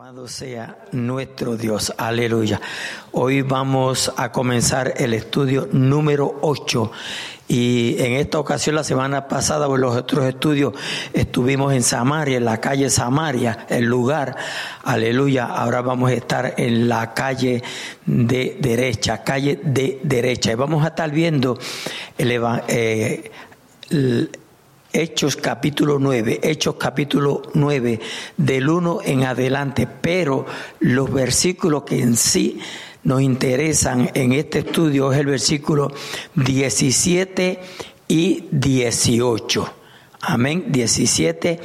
Alabado sea nuestro Dios, aleluya. Hoy vamos a comenzar el estudio número 8 y en esta ocasión la semana pasada en los otros estudios estuvimos en Samaria, en la calle Samaria, el lugar, aleluya. Ahora vamos a estar en la calle de derecha, calle de derecha y vamos a estar viendo el, eh, Hechos capítulo 9, Hechos capítulo 9, del 1 en adelante, pero los versículos que en sí nos interesan en este estudio es el versículo 17 y 18. Amén, 17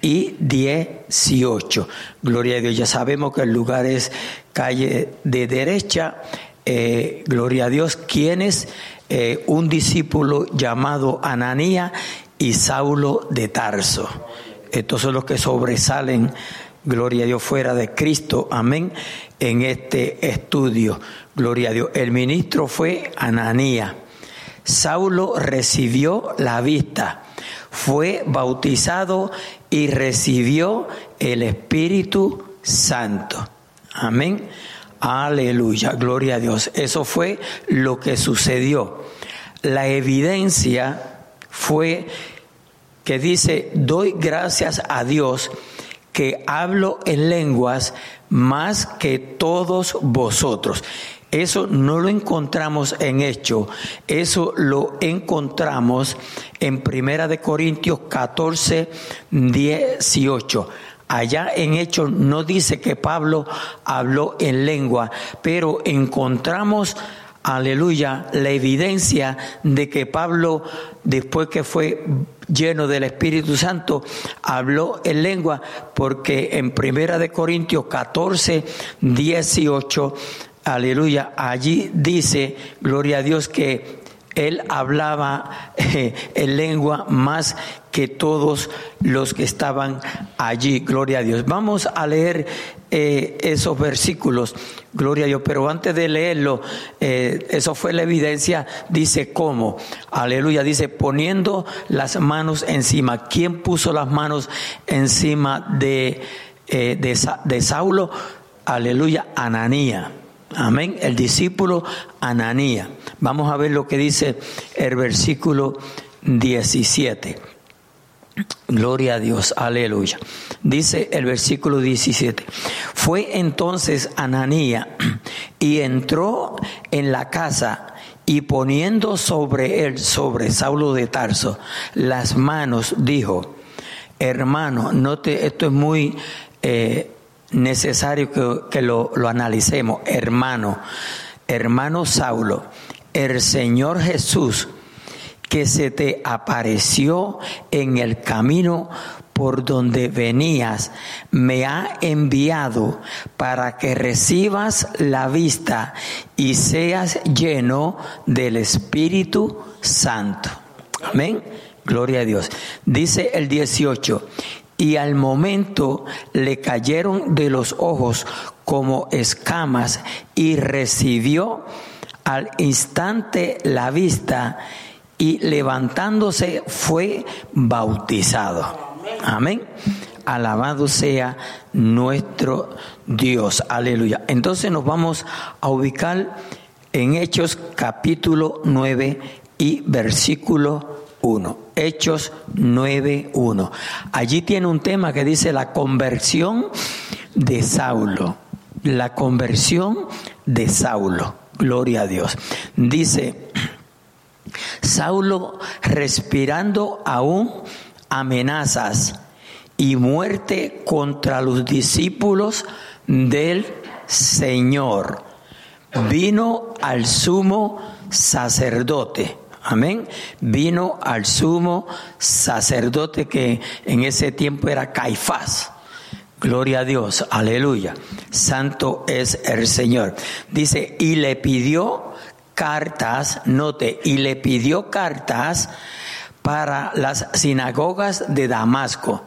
y 18. Gloria a Dios, ya sabemos que el lugar es calle de derecha. Eh, gloria a Dios, quien es eh, un discípulo llamado Ananía y Saulo de Tarso. Estos son los que sobresalen, gloria a Dios, fuera de Cristo, amén, en este estudio. Gloria a Dios. El ministro fue Ananía. Saulo recibió la vista, fue bautizado y recibió el Espíritu Santo. Amén. Aleluya, gloria a Dios. Eso fue lo que sucedió. La evidencia fue que dice, doy gracias a Dios que hablo en lenguas más que todos vosotros. Eso no lo encontramos en Hecho, eso lo encontramos en Primera de Corintios 14, 18. Allá en Hechos no dice que Pablo habló en lengua, pero encontramos aleluya, la evidencia de que Pablo, después que fue lleno del Espíritu Santo, habló en lengua, porque en Primera de Corintios 14, 18, aleluya, allí dice, gloria a Dios, que él hablaba eh, en lengua más que todos los que estaban allí. Gloria a Dios. Vamos a leer eh, esos versículos. Gloria a Dios. Pero antes de leerlo, eh, eso fue la evidencia. Dice cómo. Aleluya. Dice poniendo las manos encima. ¿Quién puso las manos encima de, de, de Saulo? Aleluya. Ananía. Amén. El discípulo Ananía. Vamos a ver lo que dice el versículo 17. Gloria a Dios, aleluya. Dice el versículo 17. Fue entonces Ananía y entró en la casa y poniendo sobre él, sobre Saulo de Tarso, las manos, dijo, hermano, note, esto es muy eh, necesario que, lo, lo analicemos. Hermano, hermano Saulo, el Señor Jesús que se te apareció en el camino por donde venías, me ha enviado para que recibas la vista y seas lleno del Espíritu Santo. Amén. Gloria a Dios. Dice el 18, y al momento le cayeron de los ojos como escamas y recibió al instante la vista y levantándose fue bautizado. Amén. Alabado sea nuestro Dios. Aleluya. Entonces nos vamos a ubicar en Hechos capítulo 9 y versículo 1. Hechos 9.1. Allí tiene un tema que dice la conversión de Saulo. La conversión de Saulo. Gloria a Dios. Dice, Saulo respirando aún amenazas y muerte contra los discípulos del Señor. Vino al sumo sacerdote Amén. Vino al sumo sacerdote que en ese tiempo era Caifás. Gloria a Dios, aleluya. Santo es el Señor. Dice, y le pidió cartas, note, y le pidió cartas para las sinagogas de Damasco,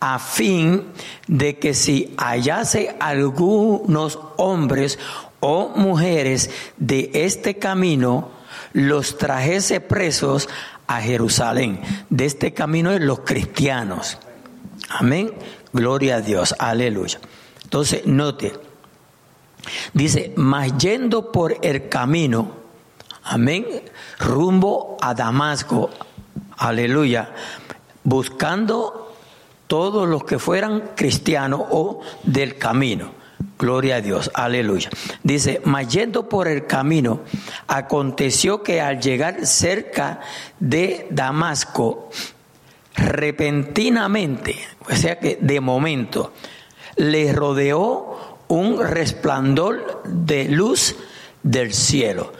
a fin de que si hallase algunos hombres o mujeres de este camino, los trajese presos a Jerusalén. De este camino de los cristianos. Amén. Gloria a Dios. Aleluya. Entonces, note, dice, mas yendo por el camino, amén, rumbo a Damasco, aleluya, buscando todos los que fueran cristianos o del camino. Gloria a Dios, aleluya. Dice, mas yendo por el camino, aconteció que al llegar cerca de Damasco, repentinamente, o sea que de momento, le rodeó un resplandor de luz del cielo.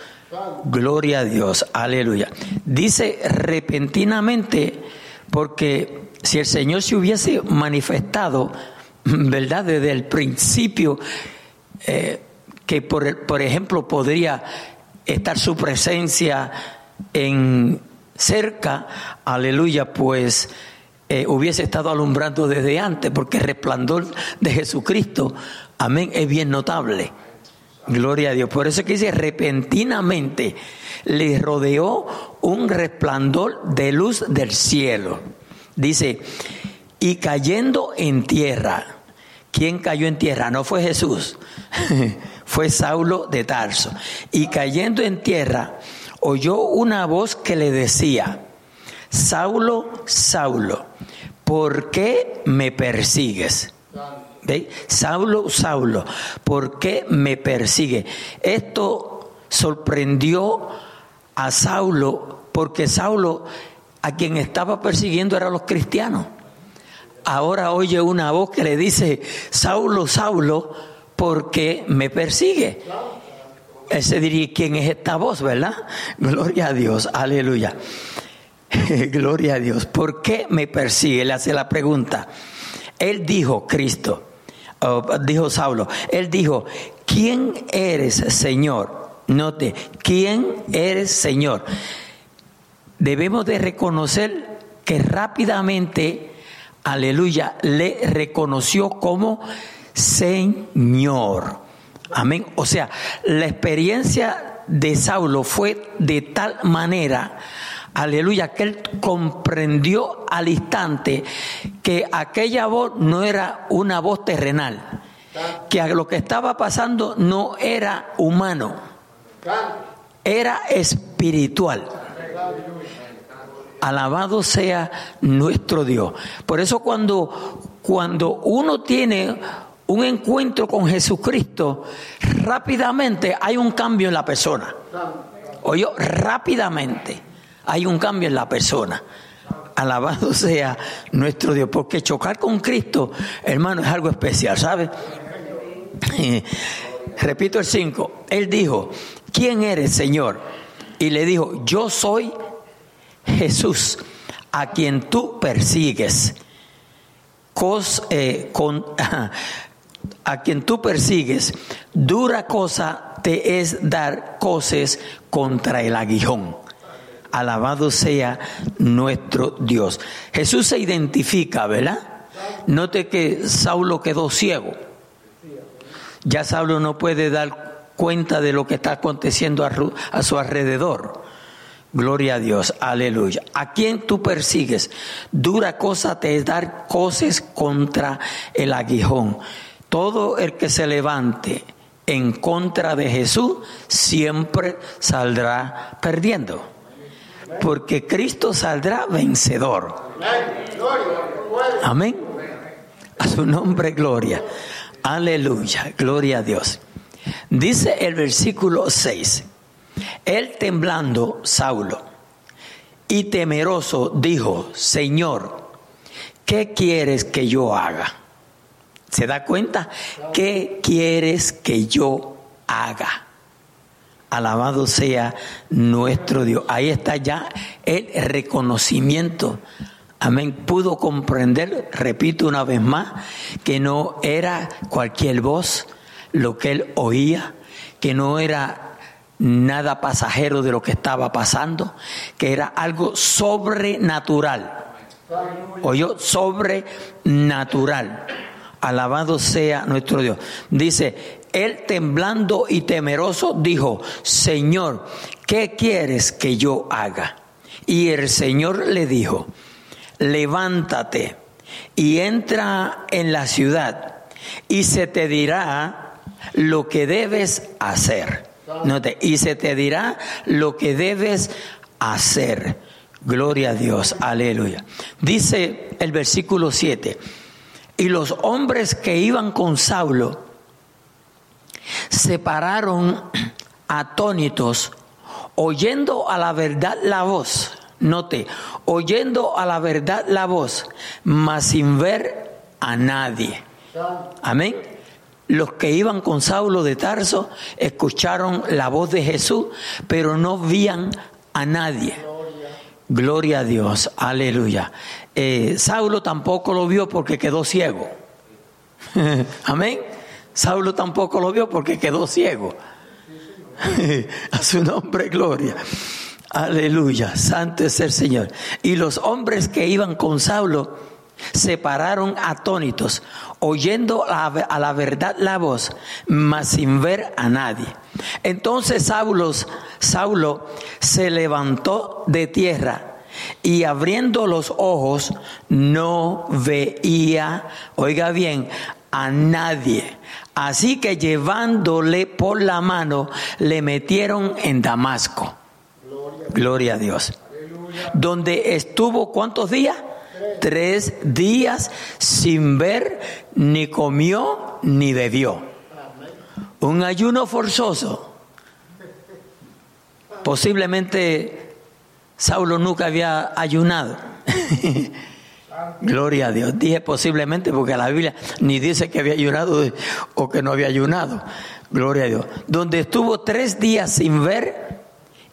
Gloria a Dios, aleluya. Dice repentinamente porque si el Señor se hubiese manifestado, ¿verdad? Desde el principio, eh, que por, por ejemplo podría estar su presencia en cerca, aleluya, pues eh, hubiese estado alumbrando desde antes, porque el resplandor de Jesucristo, amén, es bien notable. Gloria a Dios. Por eso que dice, repentinamente le rodeó un resplandor de luz del cielo. Dice, y cayendo en tierra. ¿Quién cayó en tierra? No fue Jesús, fue Saulo de Tarso. Y cayendo en tierra, oyó una voz que le decía, Saulo, Saulo, ¿por qué me persigues? Saulo, Saulo, ¿por qué me persigue? Esto sorprendió a Saulo porque Saulo a quien estaba persiguiendo eran los cristianos. Ahora oye una voz que le dice, Saulo, Saulo, ¿por qué me persigue? Él se diría, ¿quién es esta voz, verdad? Gloria a Dios, aleluya. Gloria a Dios. ¿Por qué me persigue? Le hace la pregunta. Él dijo, Cristo, dijo Saulo, él dijo, ¿quién eres, Señor? Note, ¿quién eres, Señor? Debemos de reconocer que rápidamente, aleluya, le reconoció como Señor. Amén. O sea, la experiencia de Saulo fue de tal manera aleluya, que él comprendió al instante que aquella voz no era una voz terrenal, que lo que estaba pasando no era humano, era espiritual. Alabado sea nuestro Dios. Por eso cuando, cuando uno tiene un encuentro con Jesucristo, rápidamente hay un cambio en la persona. Oye, rápidamente hay un cambio en la persona. Alabado sea nuestro Dios, porque chocar con Cristo, hermano, es algo especial, ¿sabe? Repito el 5, él dijo, ¿quién eres, Señor? Y le dijo, yo soy Jesús, a quien tú persigues. Eh, con, a quien tú persigues, dura cosa te es dar cosas contra el aguijón. Alabado sea nuestro Dios. Jesús se identifica, ¿verdad? Note que Saulo quedó ciego. Ya Saulo no puede dar cuenta de lo que está aconteciendo a, su alrededor. Gloria a Dios, aleluya. ¿A quién tú persigues? Dura cosa te es dar cosas contra el aguijón. Todo el que se levante en contra de Jesús siempre saldrá perdiendo porque Cristo saldrá vencedor. Amén. A su nombre, gloria. Aleluya, gloria a Dios. Dice el versículo 6, él temblando, Saulo, y temeroso dijo, Señor, ¿qué quieres que yo haga? ¿Se da cuenta? ¿Qué quieres que yo haga? Alabado sea nuestro Dios. Ahí está ya el reconocimiento. Amén. Pudo comprender, repito una vez más, que no era cualquier voz lo que él oía, que no era nada pasajero de lo que estaba pasando, que era algo sobrenatural. Oyó sobrenatural. Alabado sea nuestro Dios. Dice, él temblando y temeroso dijo, Señor, ¿qué quieres que yo haga? Y el Señor le dijo, levántate y entra en la ciudad y se te dirá lo que debes hacer. Y se te dirá lo que debes hacer. Gloria a Dios, aleluya. Dice el versículo 7, y los hombres que iban con Saulo se pararon atónitos, oyendo a la verdad la voz. Note, oyendo a la verdad la voz, mas sin ver a nadie. Amén. Los que iban con Saulo de Tarso escucharon la voz de Jesús, pero no vían a nadie. Gloria a Dios, aleluya. Eh, Saulo tampoco lo vio porque quedó ciego. Amén. Saulo tampoco lo vio porque quedó ciego. a su nombre, gloria. Aleluya, santo es el Señor. Y los hombres que iban con Saulo se pararon atónitos, oyendo a la verdad la voz, mas sin ver a nadie. Entonces Saulo, Saulo se levantó de tierra y abriendo los ojos no veía, oiga bien, a nadie. Así que llevándole por la mano, le metieron en Damasco. Gloria, a Dios. Donde estuvo cuántos días? Tres. días sin ver, ni comió, ni bebió. Un ayuno forzoso. Posiblemente Saulo nunca había ayunado. Gloria a Dios. Dije posiblemente porque la Biblia ni dice que había ayunado o que no había ayunado. Gloria a Dios. Donde estuvo tres días sin ver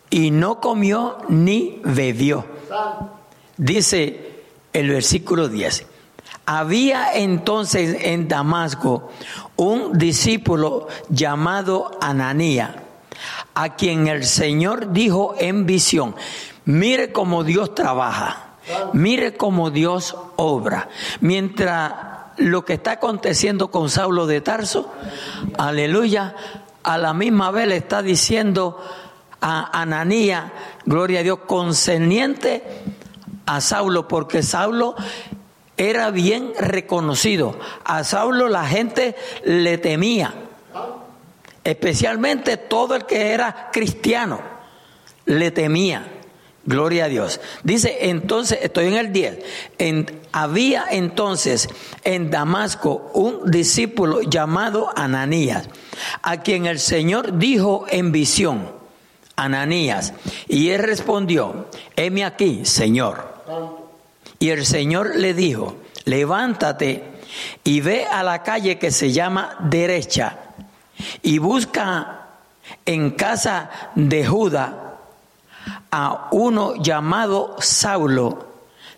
y no comió ni bebió. Dice el versículo 10. Había entonces en Damasco un discípulo llamado Ananía, a quien el Señor dijo en visión, mire cómo Dios trabaja Mire cómo Dios obra. Mientras lo que está aconteciendo con Saulo de Tarso, aleluya, a la misma vez le está diciendo a Ananía, gloria a Dios, concerniente a Saulo, porque Saulo era bien reconocido. A Saulo la gente le temía, especialmente todo el que era cristiano, le temía. Gloria a Dios. Dice entonces, estoy en el 10, había entonces en Damasco un discípulo llamado Ananías, a quien el Señor dijo en visión, Ananías, y él respondió, heme aquí, Señor. Y el Señor le dijo, levántate y ve a la calle que se llama derecha y busca en casa de Judá a uno llamado Saulo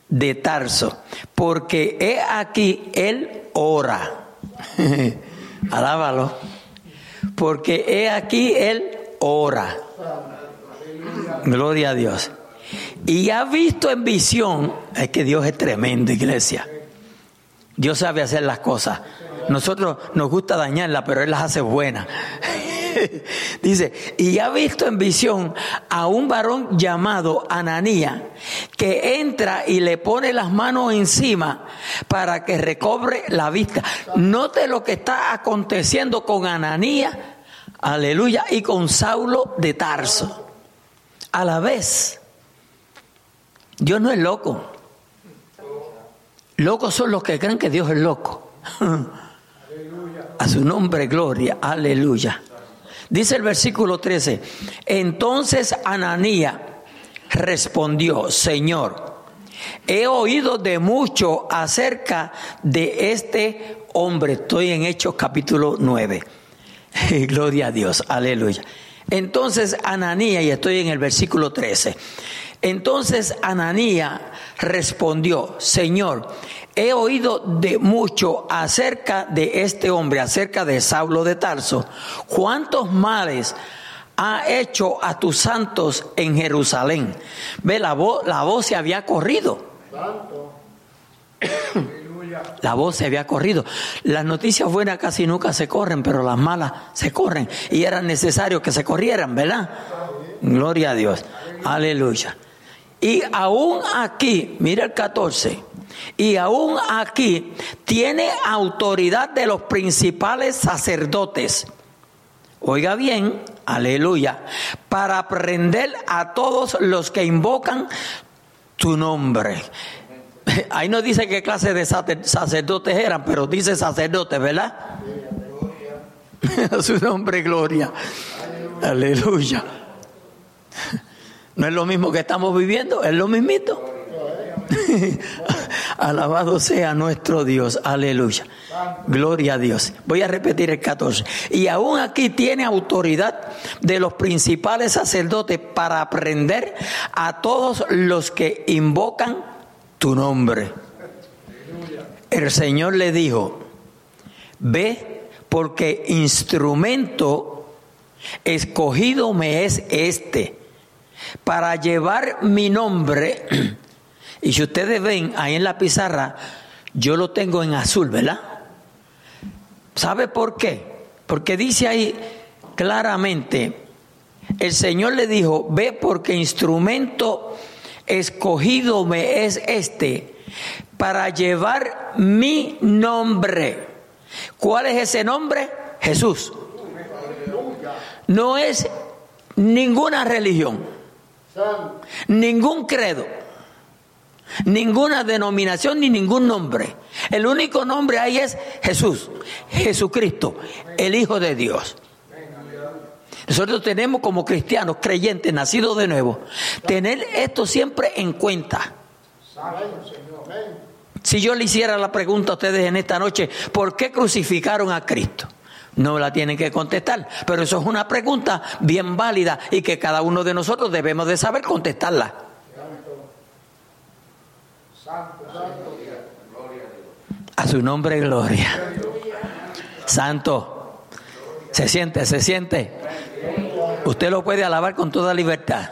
de Tarso, porque he aquí él ora. Alábalo. Porque he aquí él ora. Gloria a Dios. Y ha visto en visión, es que Dios es tremendo, iglesia. Dios sabe hacer las cosas. Nosotros nos gusta dañarlas, pero Él las hace buenas. Dice, y ha visto en visión a un varón llamado Ananía, que entra y le pone las manos encima para que recobre la vista. Note lo que está aconteciendo con Ananía, aleluya, y con Saulo de Tarso. A la vez, Dios no es loco. Locos son los que creen que Dios es loco. A su nombre, gloria, aleluya. Dice el versículo 13, entonces Ananía respondió, Señor, he oído de mucho acerca de este hombre. Estoy en Hechos capítulo 9. Gloria a Dios, aleluya. Entonces Ananía, y estoy en el versículo 13, entonces Ananía respondió, Señor, he oído de mucho acerca de este hombre, acerca de Saulo de Tarso. ¿Cuántos males ha hecho a tus santos en Jerusalén? Ve, la voz, la voz se había corrido. La voz se había corrido. Las noticias buenas casi nunca se corren, pero las malas se corren. Y era necesario que se corrieran, ¿verdad? Gloria a Dios. Aleluya. Y aún aquí, mira el 14, y aún aquí tiene autoridad de los principales sacerdotes. Oiga bien, aleluya, para prender a todos los que invocan tu nombre. Ahí no dice qué clase de sacerdotes eran, pero dice sacerdotes, ¿verdad? Su nombre, gloria. Aleluya. No es lo mismo que estamos viviendo, es lo mismito. Alabado sea nuestro Dios, aleluya. Gloria a Dios. Voy a repetir el 14. Y aún aquí tiene autoridad de los principales sacerdotes para aprender a todos los que invocan tu nombre. El Señor le dijo, ve porque instrumento escogido me es este para llevar mi nombre y si ustedes ven ahí en la pizarra, yo lo tengo en azul, ¿verdad? ¿Sabe por qué? Porque dice ahí claramente, el Señor le dijo, ve porque instrumento escogido me es este para llevar mi nombre. ¿Cuál es ese nombre? Jesús. No es ninguna religión, ningún credo Ninguna denominación ni ningún nombre. El único nombre ahí es Jesús, Jesucristo, el Hijo de Dios. Nosotros tenemos como cristianos, creyentes, nacidos de nuevo, tener esto siempre en cuenta. Si yo le hiciera la pregunta a ustedes en esta noche, ¿por qué crucificaron a Cristo? No la tienen que contestar, pero eso es una pregunta bien válida y que cada uno de nosotros debemos de saber contestarla. A su nombre, gloria. Santo. Se siente, se siente. Usted lo puede alabar con toda libertad.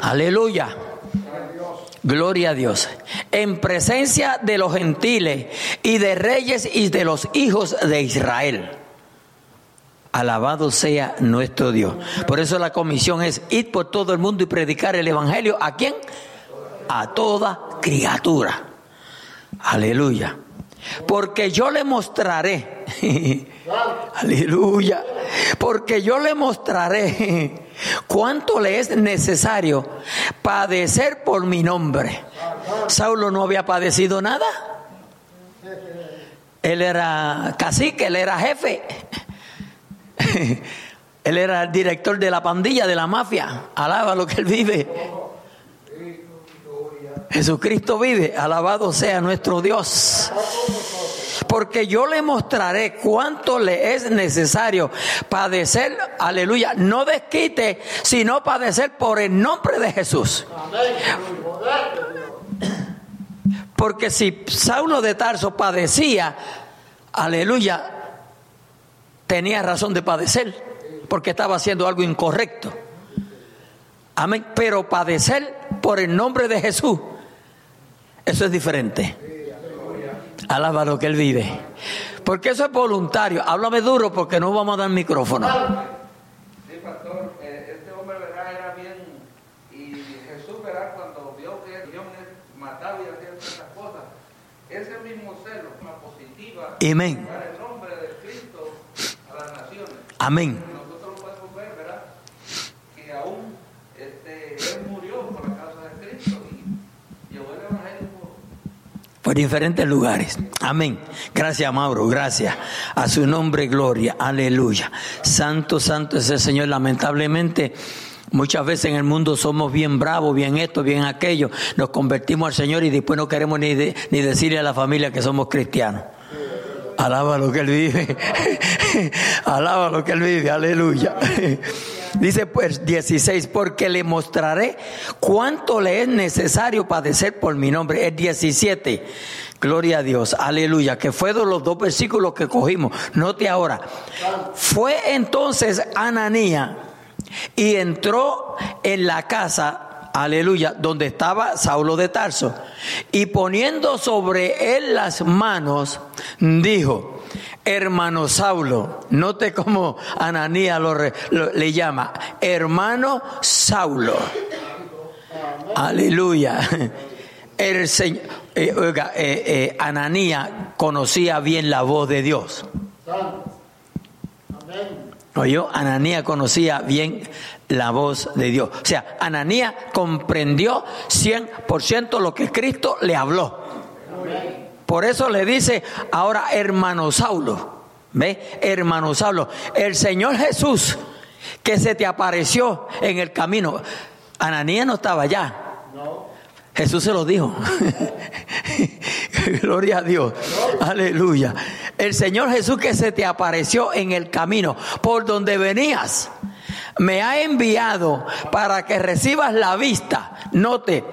Aleluya. Gloria a Dios. En presencia de los gentiles y de reyes y de los hijos de Israel. Alabado sea nuestro Dios. Por eso la comisión es ir por todo el mundo y predicar el Evangelio. ¿A quién? a toda criatura. Aleluya. Porque yo le mostraré, aleluya, porque yo le mostraré cuánto le es necesario padecer por mi nombre. Saulo no había padecido nada. Él era cacique, él era jefe. Él era el director de la pandilla, de la mafia. Alaba lo que él vive. Jesucristo vive, alabado sea nuestro Dios. Porque yo le mostraré cuánto le es necesario padecer, aleluya, no desquite, sino padecer por el nombre de Jesús. Porque si Saulo de Tarso padecía, aleluya, tenía razón de padecer, porque estaba haciendo algo incorrecto. Amén. Pero padecer por el nombre de Jesús eso es diferente. Alaba lo que Él vive. Porque eso es voluntario. Háblame duro porque no vamos a dar micrófono. Sí, pastor. Eh, este hombre, ¿verdad? Era bien. Y Jesús, ¿verdad? Cuando vio que Dios mataba y hacía estas cosas, ese mismo celo, una positiva. Amén. Para el nombre de Cristo a las naciones. Amén. Por diferentes lugares. Amén. Gracias, Mauro. Gracias. A su nombre, gloria. Aleluya. Santo, santo es el Señor. Lamentablemente, muchas veces en el mundo somos bien bravos, bien esto, bien aquello. Nos convertimos al Señor y después no queremos ni, ni decirle a la familia que somos cristianos. Alaba lo que Él vive. Alaba lo que Él vive. Aleluya. Dice pues 16, porque le mostraré cuánto le es necesario padecer por mi nombre. Es 17. Gloria a Dios, aleluya, que fue de los dos versículos que cogimos. Note ahora, fue entonces Ananía y entró en la casa, aleluya, donde estaba Saulo de Tarso, y poniendo sobre él las manos, dijo, hermano Saulo. Note cómo Ananías lo, le llama, hermano Saulo. Aleluya. El señor, eh, oiga, eh, eh, Ananía conocía bien la voz de Dios. Oyó, Ananía conocía bien la voz de Dios. O sea, Ananía comprendió 100% lo que Cristo le habló. Por eso le dice ahora hermano Saulo. ¿Ve? Hermano Saulo. El Señor Jesús que se te apareció en el camino. Ananía no estaba allá. Jesús se lo dijo. Gloria a Dios. Aleluya. El Señor Jesús que se te apareció en el camino por donde venías, me ha enviado para que recibas la vista, note,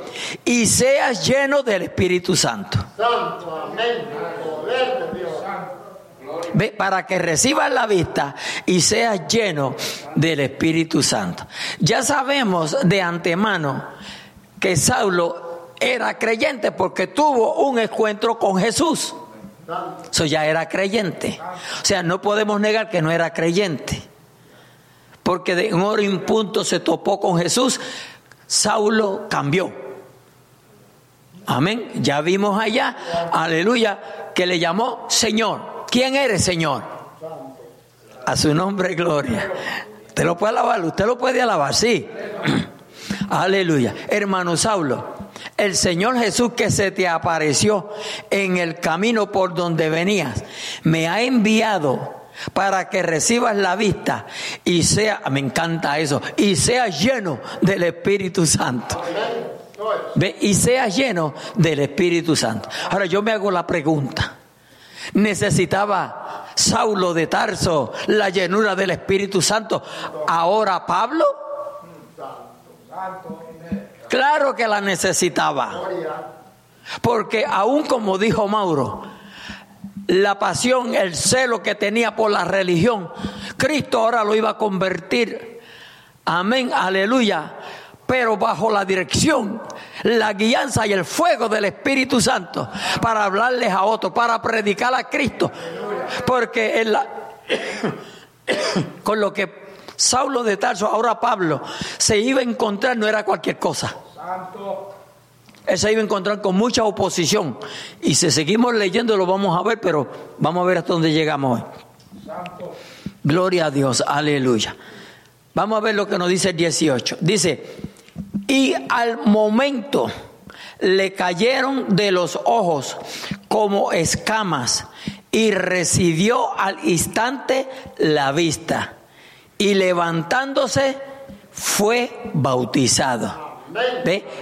y seas lleno del Espíritu Santo. Santo, amén. Poder de Dios. Ve, para que recibas la vista y seas lleno del Espíritu Santo. Ya sabemos de antemano que Saulo era creyente porque tuvo un encuentro con Jesús. Eso ya era creyente. O sea, no podemos negar que no era creyente. Porque de un hora y un punto se topó con Jesús, Saulo cambió. Amén. Ya vimos allá, aleluya, que le llamó Señor. ¿Quién eres, Señor? A su nombre, gloria. Usted lo puede alabar, usted lo puede alabar, sí. Aleluya. Hermano Saulo, el Señor Jesús que se te apareció en el camino por donde venías, me ha enviado para que recibas la vista y sea, me encanta eso, y seas lleno del Espíritu Santo. Y seas lleno del Espíritu Santo. Ahora yo me hago la pregunta. ¿Necesitaba Saulo de Tarso la llenura del Espíritu Santo? ¿Ahora Pablo? Claro que la necesitaba. Porque aún como dijo Mauro, la pasión, el celo que tenía por la religión, Cristo ahora lo iba a convertir. Amén, aleluya. Pero bajo la dirección, la guianza y el fuego del Espíritu Santo para hablarles a otros, para predicar a Cristo. Porque con lo que Saulo de Tarso, ahora Pablo, se iba a encontrar, no era cualquier cosa. Santo. Él se iba a encontrar con mucha oposición. Y si seguimos leyendo lo vamos a ver, pero vamos a ver hasta dónde llegamos hoy. Gloria a Dios, aleluya. Vamos a ver lo que nos dice el 18. Dice, y al momento le cayeron de los ojos como escamas y recibió al instante la vista y levantándose fue bautizado.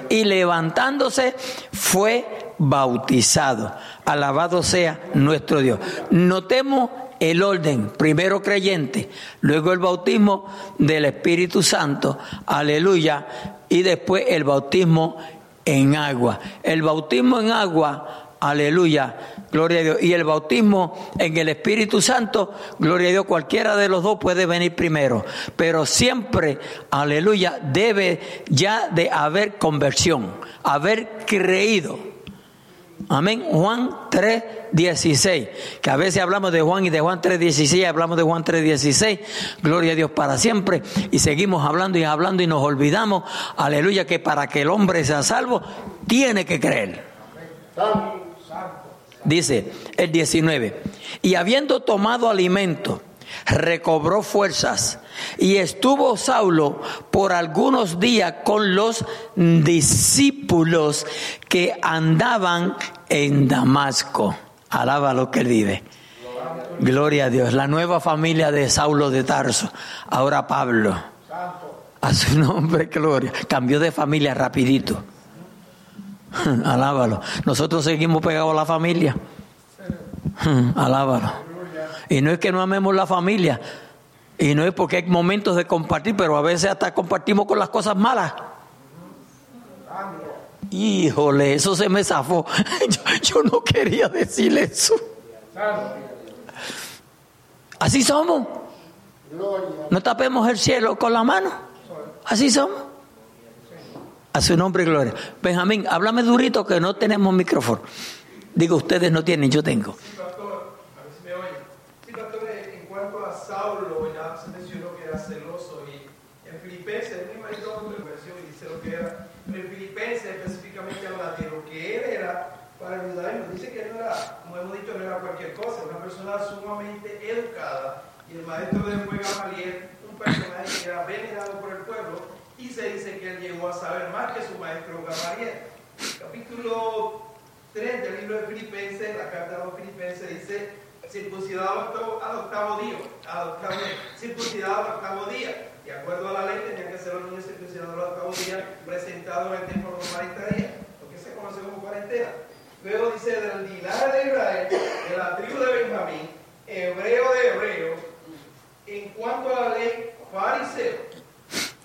Y levantándose fue bautizado. Alabado sea nuestro Dios. Notemos el orden, primero creyente, luego el bautismo del Espíritu Santo, aleluya, y después el bautismo en agua. El bautismo en agua, aleluya, Gloria a Dios. Y el bautismo en el Espíritu Santo, gloria a Dios, cualquiera de los dos puede venir primero. Pero siempre, aleluya, debe ya de haber conversión, haber creído. Amén. Juan 3, 16. Que a veces hablamos de Juan y de Juan 3, 16, hablamos de Juan 3, 16. Gloria a Dios para siempre. Y seguimos hablando y hablando y nos olvidamos, aleluya, que para que el hombre sea salvo, tiene que creer. Amén. Dice el 19, y habiendo tomado alimento, recobró fuerzas y estuvo Saulo por algunos días con los discípulos que andaban en Damasco. Alaba lo que vive. Gloria a Dios. La nueva familia de Saulo de Tarso. Ahora Pablo. A su nombre, gloria. Cambió de familia rapidito. Alábalo. Nosotros seguimos pegados a la familia. Alábalo. Y no es que no amemos la familia. Y no es porque hay momentos de compartir, pero a veces hasta compartimos con las cosas malas. Híjole, eso se me zafó. Yo, no quería decir eso. Así somos. No tapemos el cielo con la mano. Así somos. A su nombre, gloria. Benjamín, háblame durito que no tenemos micrófono. Digo, ustedes no tienen, yo tengo. Sí, pastor, a ver si me oyen. Sí, pastor, en cuanto a Saulo, ya se mencionó que era celoso y En Filipenses, el mismo versión dice lo que era. En Filipenses específicamente habla de lo que él era para judaísmo. Dice que no era, como hemos dicho, no era cualquier cosa, una persona sumamente educada. Y el maestro de fue Gamaliel, un personaje que era venerado por el pueblo, y se dice que él llegó a saber más que su maestro Gamaliel. Capítulo 3 del libro de Filipenses, la carta de los Filipenses dice, circuncidado al octavo día, al octavo, circuncidado al octavo día. De acuerdo a la ley, tenían que ser los niños circuncidados al octavo día, presentados en el templo por 40 días, lo que se conoce como cuarentena. Luego dice, del linaje de Israel, de la tribu de Benjamín, hebreo de hebreos, en cuanto a la ley, fariseo,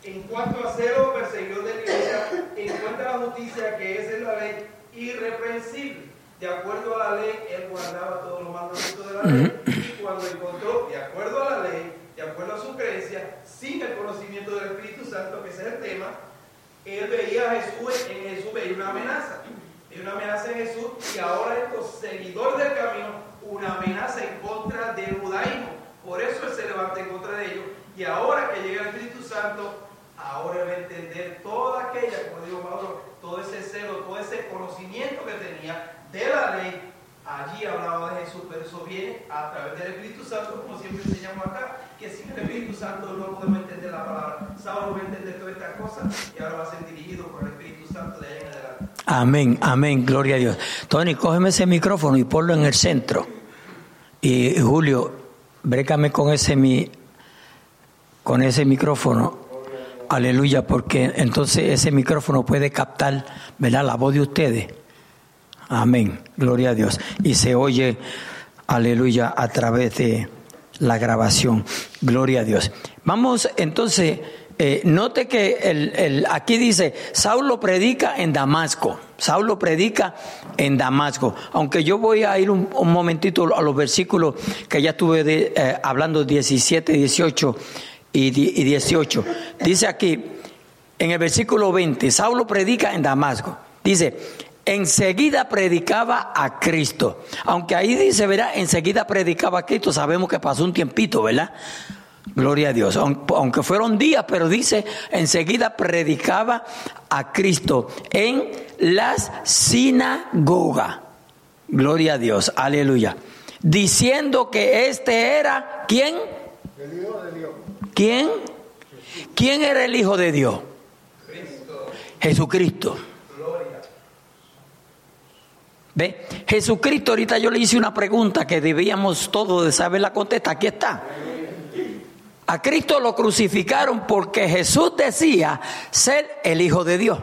en cuanto a cero, perseguidor de la iglesia, en cuanto a la justicia que es en la ley, irreprensible. De acuerdo a la ley, él guardaba todos los mandamientos de la ley, y cuando encontró, de acuerdo a la ley, de acuerdo a su creencia, sin el conocimiento del Espíritu Santo, que ese es el tema, él veía a Jesús, en Jesús veía una amenaza. Veía una amenaza en Jesús y ahora estos seguidores del camino, una amenaza en contra del judaísmo. Por eso él se levanta en contra de ellos. Y ahora que llega el Espíritu Santo, ahora va a entender toda aquella, como digo Pablo, todo ese celo, todo ese conocimiento que tenía de la ley. Allí hablaba de Jesús, pero eso viene a través del Espíritu Santo, como siempre enseñamos acá, que sin el Espíritu Santo no podemos entender la palabra. Saulo va a entender todas estas cosas y ahora va a ser dirigido por el Espíritu Santo de ahí en adelante. Amén, amén, gloria a Dios. Tony, cógeme ese micrófono y ponlo en el centro. Y Julio, brécame con ese mi, con ese micrófono. Aleluya, porque entonces ese micrófono puede captar, ¿verdad? La voz de ustedes. Amén, gloria a Dios. Y se oye, aleluya, a través de la grabación. Gloria a Dios. Vamos entonces, eh, note que el, aquí dice, Saulo predica en Damasco. Saulo predica en Damasco. Aunque yo voy a ir un, momentito a los versículos que ya estuve eh, hablando 17, 18 y, 18. Dice aquí, en el versículo 20, Saulo predica en Damasco. Dice, enseguida predicaba a Cristo. Aunque ahí dice, verá, enseguida predicaba a Cristo, sabemos que pasó un tiempito, ¿verdad? Gloria a Dios. Aunque fueron días, pero dice, enseguida predicaba a Cristo en las sinagogas. Gloria a Dios, aleluya. Diciendo que este era, ¿quién? El Hijo de Dios. ¿Quién? ¿Quién era el Hijo de Dios? Cristo. Jesucristo. ¿Ve? Jesucristo, ahorita yo le hice una pregunta que debíamos todos de saber la contesta. Aquí está. A Cristo lo crucificaron porque Jesús decía ser el Hijo de Dios.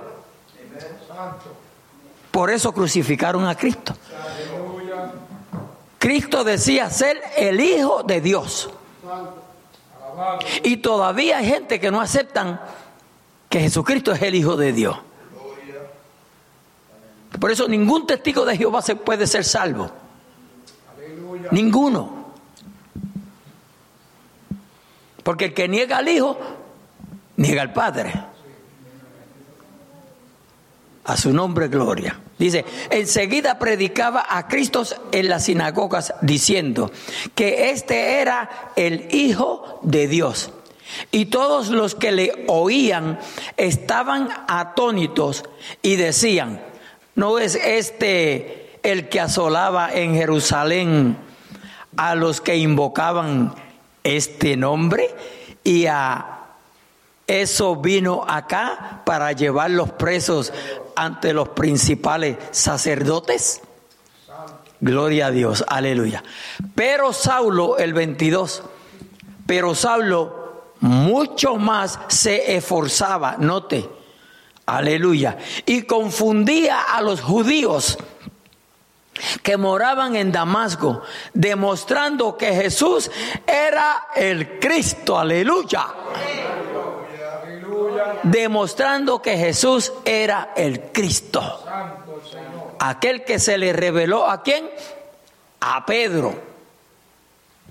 Por eso crucificaron a Cristo. Cristo decía ser el Hijo de Dios. Y todavía hay gente que no aceptan que Jesucristo es el Hijo de Dios. Por eso ningún testigo de Jehová se puede ser salvo. Ninguno. Porque el que niega al Hijo, niega al Padre. A su nombre, gloria. Dice, enseguida predicaba a Cristo en las sinagogas diciendo que este era el Hijo de Dios. Y todos los que le oían estaban atónitos y decían, ¿no es este el que asolaba en Jerusalén a los que invocaban este nombre? Y a eso vino acá para llevar los presos ante los principales sacerdotes. Gloria a Dios, aleluya. Pero Saulo, el 22, pero Saulo mucho más se esforzaba, note, aleluya, y confundía a los judíos que moraban en Damasco, demostrando que Jesús era el Cristo, aleluya demostrando que Jesús era el Cristo. Aquel que se le reveló a quién? A Pedro.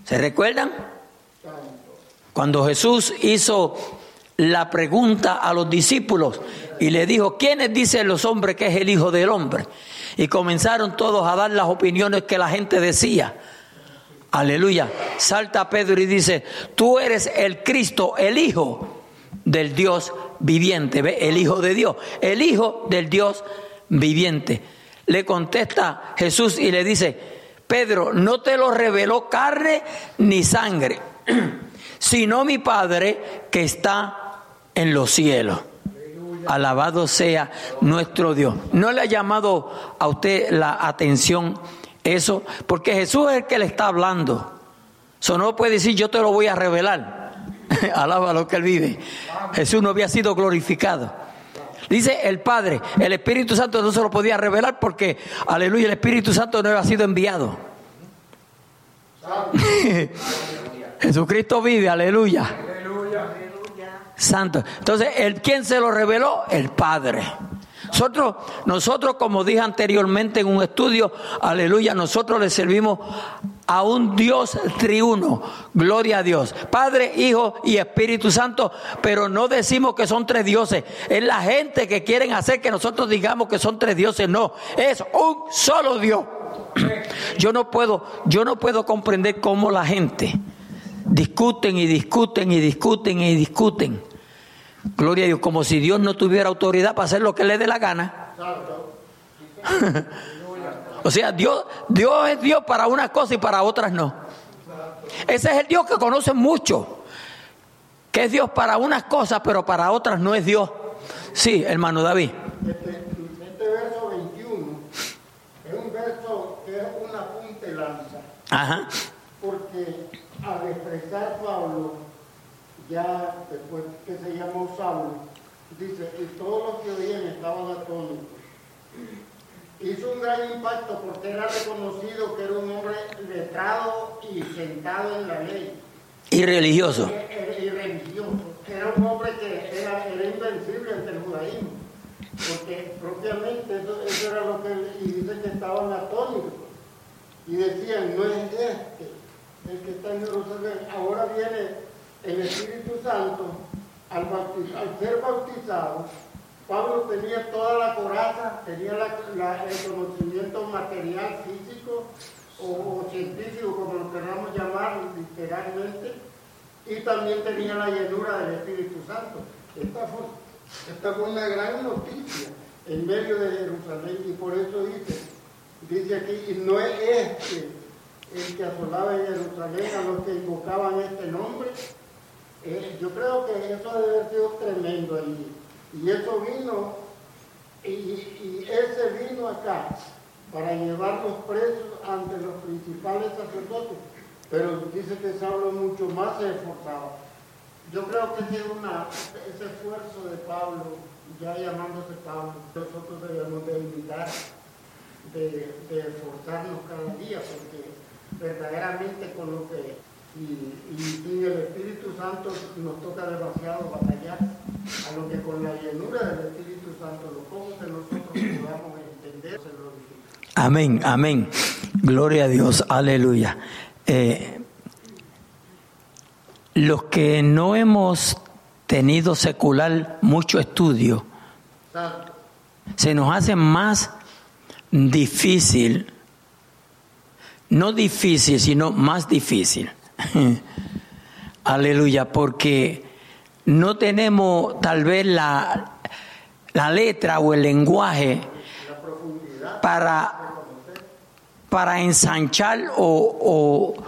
¿Se recuerdan? Cuando Jesús hizo la pregunta a los discípulos y le dijo, ¿quiénes dicen los hombres que es el Hijo del Hombre? Y comenzaron todos a dar las opiniones que la gente decía. Aleluya. Salta Pedro y dice, tú eres el Cristo, el Hijo del Dios viviente. El Hijo de Dios, el Hijo del Dios viviente. Le contesta Jesús y le dice, Pedro, no te lo reveló carne ni sangre, sino mi Padre que está en los cielos. Alabado sea nuestro Dios. ¿No le ha llamado a usted la atención eso? Porque Jesús es el que le está hablando. Eso no puede decir yo te lo voy a revelar. Alaba lo que él vive. Jesús no había sido glorificado. Dice el Padre, el Espíritu Santo no se lo podía revelar porque, aleluya, el Espíritu Santo no había sido enviado. Jesucristo vive, aleluya. Santo. Entonces, ¿el, ¿quién se lo reveló? El Padre. Nosotros, nosotros, como dije anteriormente en un estudio, aleluya, nosotros le servimos a un Dios triuno. Gloria a Dios. Padre, Hijo y Espíritu Santo, pero no decimos que son tres dioses. Es la gente que quieren hacer que nosotros digamos que son tres dioses. No, es un solo Dios. Yo no puedo, yo no puedo comprender cómo la gente discuten y discuten y discuten y discuten Gloria a Dios, como si Dios no tuviera autoridad para hacer lo que le dé la gana. o sea, Dios, Dios es Dios para unas cosas y para otras no. Ese es el Dios que conocen mucho, que es Dios para unas cosas, pero para otras no es Dios. Sí, hermano David. Este, este verso 21 es un verso que es una punta lanza. Ajá. Porque al expresar Pablo ya después que se llamó Saulo, dice, y todos los que oían estaban atónitos. Hizo un gran impacto porque era reconocido que era un hombre letrado y sentado en la ley. Y religioso. Y, religioso. Era un hombre que era, invencible entre el judaísmo. Porque propiamente eso, era lo que y dice que estaban atónitos. Y decían, no es este el que está en Jerusalén. Ahora viene el Espíritu Santo, al, ser bautizado, Pablo tenía toda la coraza, tenía el conocimiento material, físico o, científico, como lo queramos llamar literalmente, y también tenía la llenura del Espíritu Santo. Esta fue, esta fue una gran noticia en medio de Jerusalén y por eso dice, dice aquí, y no es este el que asolaba en Jerusalén a los que invocaban este nombre, eh, yo creo que eso debe haber sido tremendo allí. Y eso vino, y, ese vino acá para llevar los presos ante los principales sacerdotes. Pero dice que Saulo mucho más se esforzaba. Yo creo que ese, una, ese esfuerzo de Pablo, ya llamándose Pablo, nosotros debemos de imitar, de, de esforzarnos cada día, porque verdaderamente con lo que y, sin el Espíritu Santo nos toca demasiado batallar, a lo que con la llenura del Espíritu Santo, lo poco que nosotros podamos entender, se lo Amén, amén. Gloria a Dios, aleluya. Eh, los que no hemos tenido secular mucho estudio, se nos hace más difícil, no difícil, sino más difícil Aleluya, porque no tenemos tal vez la, la letra o el lenguaje para, para ensanchar o, o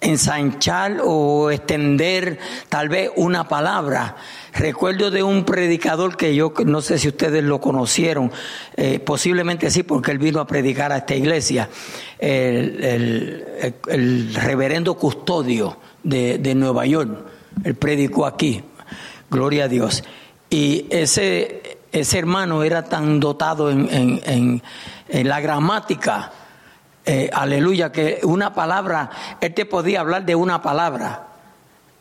ensanchar o extender tal vez una palabra. Recuerdo de un predicador que yo no sé si ustedes lo conocieron, eh, posiblemente sí, porque él vino a predicar a esta iglesia, el, reverendo custodio de, Nueva York, él predicó aquí, gloria a Dios. Y ese, ese hermano era tan dotado en, en la gramática, eh, aleluya, que una palabra, él te podía hablar de una palabra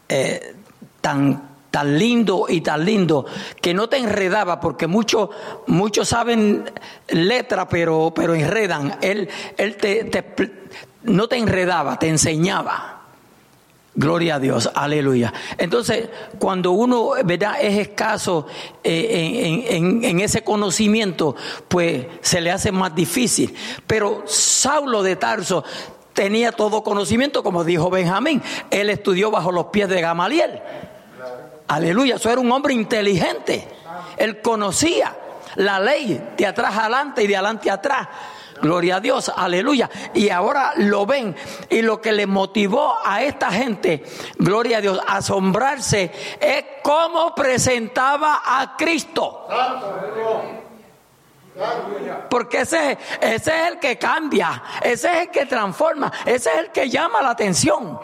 eh, tan, tan lindo y tan lindo que no te enredaba, porque muchos muchos saben letra, pero, pero enredan. Él, él te, no te enredaba, te enseñaba. Gloria a Dios, aleluya. Entonces, cuando uno ¿verdad? es escaso eh, en, ese conocimiento, pues se le hace más difícil. Pero Saulo de Tarso tenía todo conocimiento, como dijo Benjamín. Él estudió bajo los pies de Gamaliel. Aleluya, eso era un hombre inteligente. Él conocía la ley de atrás adelante y de adelante atrás. Gloria a Dios, aleluya. Y ahora lo ven. Y lo que le motivó a esta gente, gloria a Dios, asombrarse es cómo presentaba a Cristo. Porque ese es el que cambia, ese es el que transforma, ese es el que llama la atención.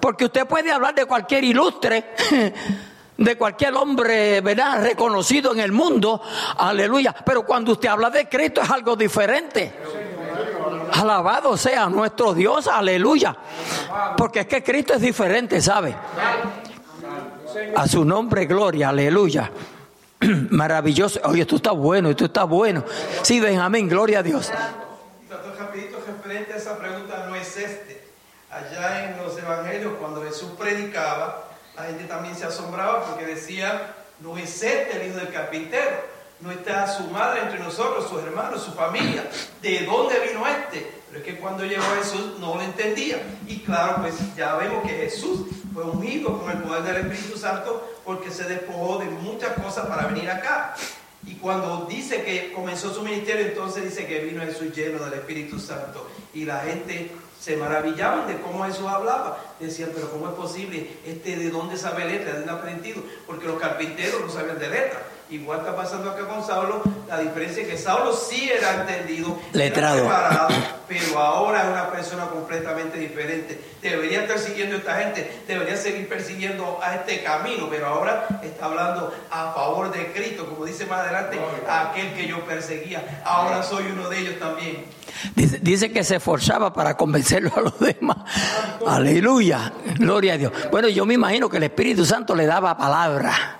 Porque usted puede hablar de cualquier ilustre, de cualquier hombre, ¿verdad? Reconocido en el mundo, aleluya. Pero cuando usted habla de Cristo es algo diferente. Alabado sea nuestro Dios, aleluya. Porque es que Cristo es diferente, ¿sabe? A su nombre, gloria, aleluya. Maravilloso. Oye, esto está bueno, esto está bueno. Sí, Benjamín, gloria a Dios. rapidito referente a esa pregunta no es este. Allá en los evangelios, cuando Jesús predicaba, la gente también se asombraba porque decía, no es este el hijo del carpintero, no está su madre entre nosotros, sus hermanos, su familia. ¿De dónde vino este? Pero es que cuando llegó Jesús no lo entendía. Y claro, pues ya vemos que Jesús fue ungido con el poder del Espíritu Santo porque se despojó de muchas cosas para venir acá. Y cuando dice que comenzó su ministerio, entonces dice que vino Jesús lleno del Espíritu Santo. Y la gente se maravillaban de cómo Jesús hablaba. Decían, pero ¿cómo es posible? Este de dónde sabe letra, de dónde ha aprendido. Porque los carpinteros no sabían de letra. Igual está pasando acá con Saulo. La diferencia es que Saulo sí era entendido, Letrado. era preparado, pero ahora es una persona completamente diferente. Debería estar siguiendo a esta gente, debería seguir persiguiendo a este camino, pero ahora está hablando a favor de Cristo, como dice más adelante, aquel que yo perseguía. Ahora soy uno de ellos también. Dice, dice que se esforzaba para convencerlo a los demás. Aleluya, gloria a Dios. Bueno, yo me imagino que el Espíritu Santo le daba palabra.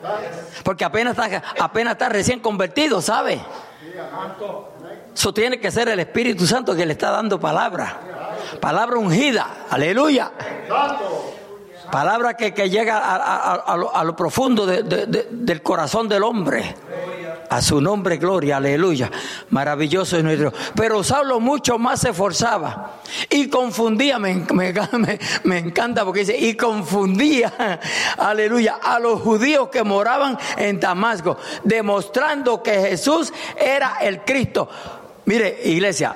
Porque apenas está, apenas está recién convertido, ¿sabe? Eso tiene que ser el Espíritu Santo que le está dando palabra. Palabra ungida, aleluya. Palabra que, que llega a, a- a lo, profundo de- de- de- del corazón del hombre. A su nombre, gloria, aleluya. Maravilloso es nuestro. Pero Saulo mucho más se esforzaba y confundía, me, me- me- me encanta porque dice, y confundía, aleluya, a los judíos que moraban en Damasco, demostrando que Jesús era el Cristo. Mire, iglesia,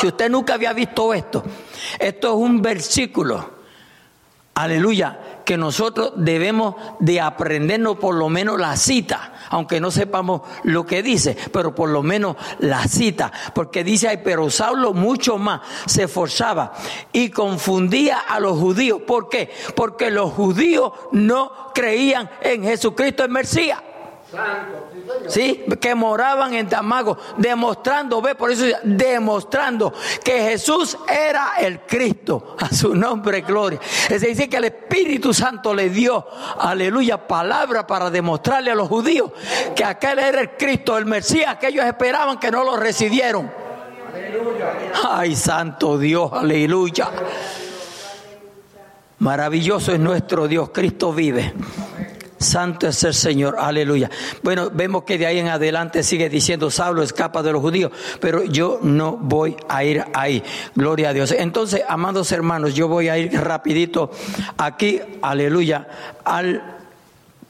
si usted nunca había visto esto, esto es un versículo aleluya, que nosotros debemos de aprendernos por lo menos la cita, aunque no sepamos lo que dice, pero por lo menos la cita, porque dice ahí, pero Saulo mucho más se esforzaba y confundía a los judíos. ¿Por qué? Porque los judíos no creían en Jesucristo el Mesías. Santo, sí, que moraban en Damasco, demostrando, ve, por eso demostrando que Jesús era el Cristo, a su nombre gloria. Es decir, que el Espíritu Santo le dio, aleluya, palabra para demostrarle a los judíos que aquel era el Cristo, el Mesías que ellos esperaban que no lo recibieron. Ay, santo Dios, aleluya. Maravilloso es nuestro Dios, Cristo vive. Santo es el Señor, aleluya. Bueno, vemos que de ahí en adelante sigue diciendo, Saulo escapa de los judíos, pero yo no voy a ir ahí. Gloria a Dios. Entonces, amados hermanos, yo voy a ir rapidito aquí, aleluya, al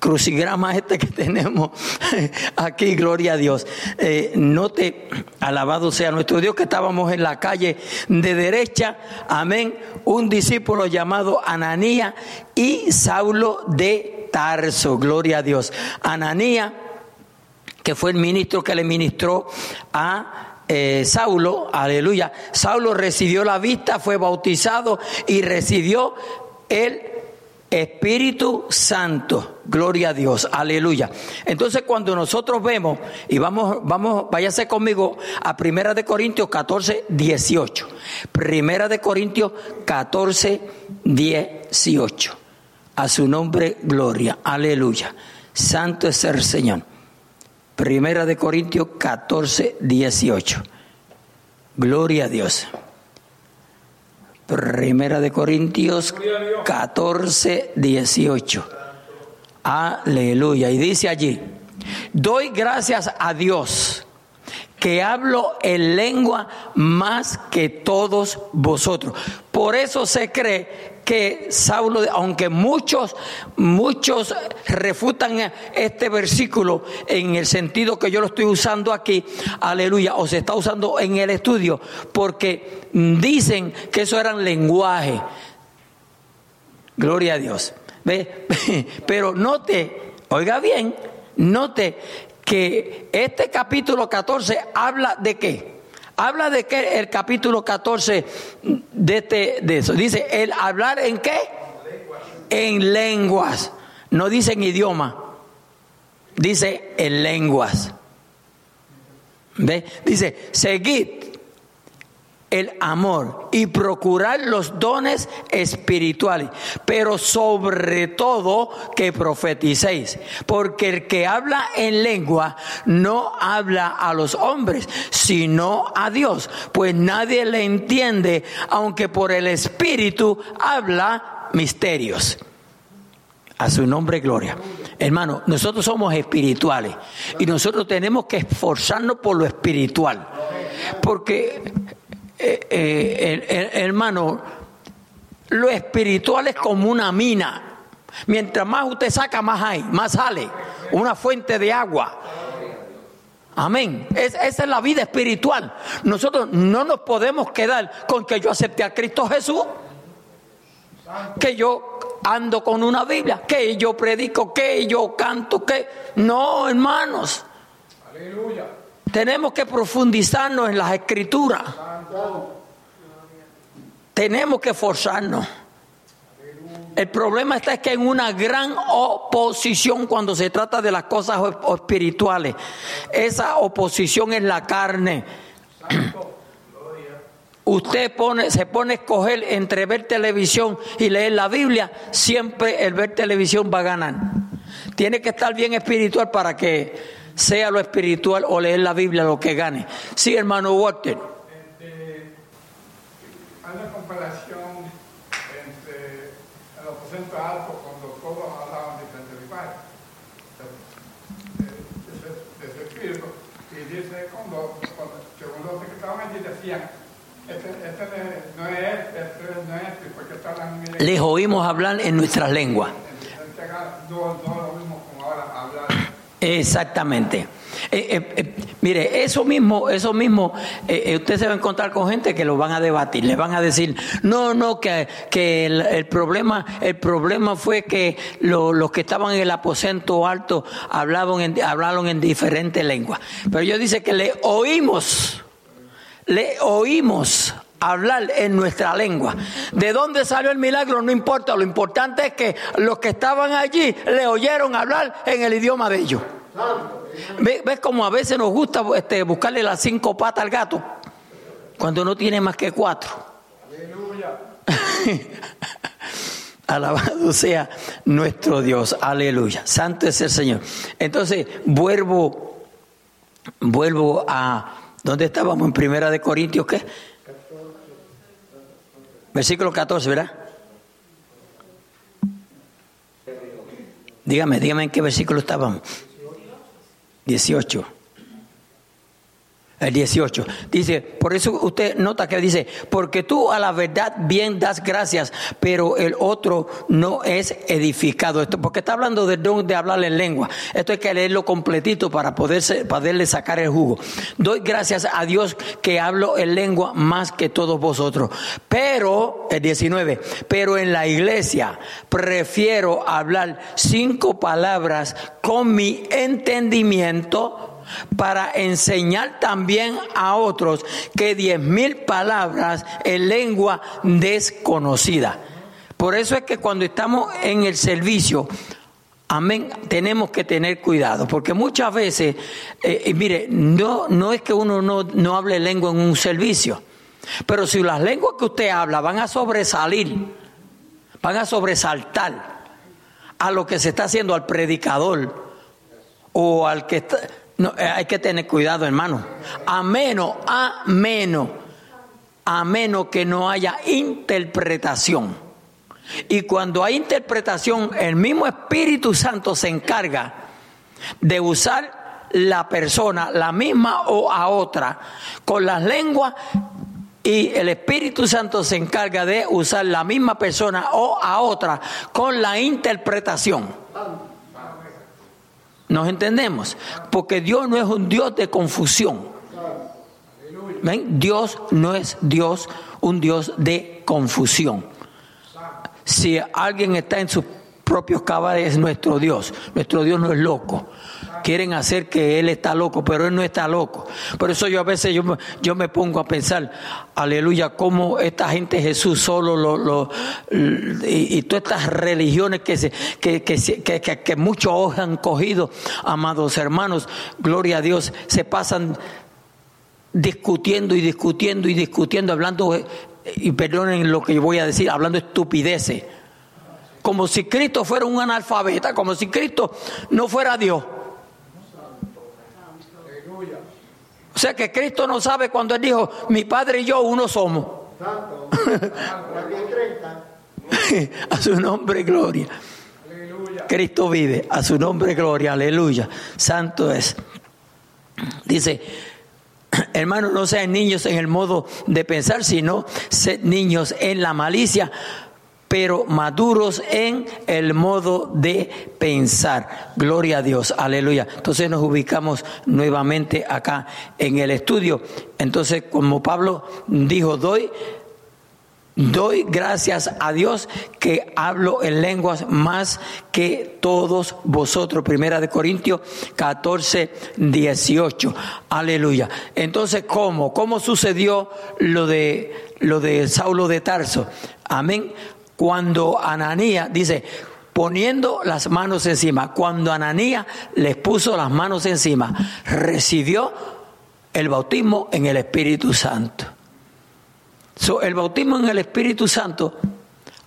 crucigrama este que tenemos aquí, gloria a Dios. Eh, note, alabado sea nuestro Dios, que estábamos en la calle de derecha, amén, un discípulo llamado Ananía y Saulo de Tarso, gloria a Dios. Ananía, que fue el ministro que le ministró a eh, Saulo, aleluya. Saulo recibió la vista, fue bautizado y recibió el Espíritu Santo, gloria a Dios, aleluya. Entonces cuando nosotros vemos, y vamos, vamos, váyase conmigo a Primera de Corintios 14, 18. Primera de Corintios 14, 18. A su nombre, gloria, aleluya. Santo es el Señor. Primera de Corintios 14, 18. Gloria a Dios. Primera de Corintios 14, 18. Aleluya. Y dice allí, doy gracias a Dios que hablo en lengua más que todos vosotros. Por eso se cree que Saulo, aunque muchos, muchos refutan este versículo en el sentido que yo lo estoy usando aquí, aleluya, o se está usando en el estudio, porque dicen que eso eran lenguaje. Gloria a Dios. ¿Ve? Pero note, oiga bien, note que este capítulo 14 habla de qué? Habla de qué el capítulo 14 de, este, de eso. Dice, el hablar en qué? En lenguas. No dice en idioma. Dice en lenguas. ¿Ve? Dice, seguid el amor y procurar los dones espirituales, pero sobre todo que profeticéis, porque el que habla en lengua no habla a los hombres, sino a Dios, pues nadie le entiende, aunque por el Espíritu habla misterios. A su nombre, gloria. Hermano, nosotros somos espirituales y nosotros tenemos que esforzarnos por lo espiritual. Porque eh, eh, hermano, lo espiritual es como una mina. Mientras más usted saca, más hay, más sale. Una fuente de agua. Amén. esa es la vida espiritual. Nosotros no nos podemos quedar con que yo acepte a Cristo Jesús. Que yo ando con una Biblia, que yo predico, que yo canto, que... No, hermanos. Aleluya. Tenemos que profundizarnos en las escrituras. Tenemos que forzarnos. El problema está es que hay una gran oposición cuando se trata de las cosas espirituales. Esa oposición es la carne. Usted pone, se pone a escoger entre ver televisión y leer la Biblia, siempre el ver televisión va a ganar. Tiene que estar bien espiritual para que sea lo espiritual o leer la Biblia lo que gane. Sí, hermano Walter. Este, hay una comparación entre el aposento alto cuando todos hablaban de Pentecostés, de, ese espíritu, y dice cuando, cuando según los que estaban allí decían, este, este no es este no es este, porque está hablando Les oímos hablar en nuestras lenguas. No, no lo mismo Exactamente. Eh, eh, eh, mire, eso mismo, eso mismo, usted se va a encontrar con gente que lo van a debatir, le van a decir, no, no, que, que el, problema, el problema fue que los que estaban en el aposento alto hablaban en, hablaron en diferentes lenguas. Pero yo dice que le oímos, le oímos hablar en nuestra lengua. ¿De dónde salió el milagro? No importa, lo importante es que los que estaban allí le oyeron hablar en el idioma de ellos. ¿Ves, como a veces nos gusta este, buscarle las cinco patas al gato? Cuando no tiene más que cuatro. Alabado sea nuestro Dios. Aleluya. Santo es el Señor. Entonces, vuelvo, vuelvo a ¿dónde estábamos? En Primera de Corintios, ¿qué? Versículo 14, ¿verdad? Dígame, dígame en qué versículo estábamos. 18 el 18. Dice, por eso usted nota que dice, porque tú a la verdad bien das gracias, pero el otro no es edificado. Esto, porque está hablando de don de hablar en lengua. Esto hay que leerlo completito para poderse, poderle sacar el jugo. Doy gracias a Dios que hablo en lengua más que todos vosotros. Pero, el 19, pero en la iglesia prefiero hablar cinco palabras con mi entendimiento para enseñar también a otros que diez mil palabras en lengua desconocida. Por eso es que cuando estamos en el servicio, Amén, tenemos que tener cuidado, porque muchas veces, eh, mire, no, no es que uno no, no hable lengua en un servicio, pero si las lenguas que usted habla van a sobresalir, van a sobresaltar a lo que se está haciendo al predicador o al que está, no, eh, hay que tener cuidado, hermano. A menos, a menos, a menos que no haya interpretación. Y cuando hay interpretación, el mismo Espíritu Santo se encarga de usar la persona, la misma o a otra, con las lenguas y el Espíritu Santo se encarga de usar la misma persona o a otra con la interpretación. ¿Nos entendemos? Porque Dios no es un Dios de confusión. ¿Ven? Dios no es Dios, un Dios de confusión. Si alguien está en sus propios cabales, es nuestro Dios. Nuestro Dios no es loco quieren hacer que él está loco, pero él no está loco. Por eso yo a veces yo, yo me pongo a pensar, aleluya, cómo esta gente Jesús solo lo, lo y, todas estas religiones que, se, que, que, que muchos han cogido, amados hermanos, gloria a Dios, se pasan discutiendo y discutiendo y discutiendo, hablando, y perdonen lo que voy a decir, hablando estupideces. Como si Cristo fuera un analfabeta, como si Cristo no fuera Dios. O sea que Cristo no sabe cuando Él dijo, mi Padre y yo uno somos. a su nombre gloria. Cristo vive, a su nombre gloria, aleluya. Santo es. Dice, hermanos, no sean niños en el modo de pensar, sino sed niños en la malicia, pero maduros en el modo de pensar. Gloria a Dios, aleluya. Entonces nos ubicamos nuevamente acá en el estudio. Entonces, como Pablo dijo, doy Doy gracias a Dios que hablo en lenguas más que todos vosotros. Primera de Corintios 14, 18. Aleluya. Entonces, ¿cómo? ¿Cómo sucedió lo de, lo de Saulo de Tarso? Amén cuando Ananía, dice, poniendo las manos encima, cuando Ananía les puso las manos encima, recibió el bautismo en el Espíritu Santo. el bautismo en el Espíritu Santo,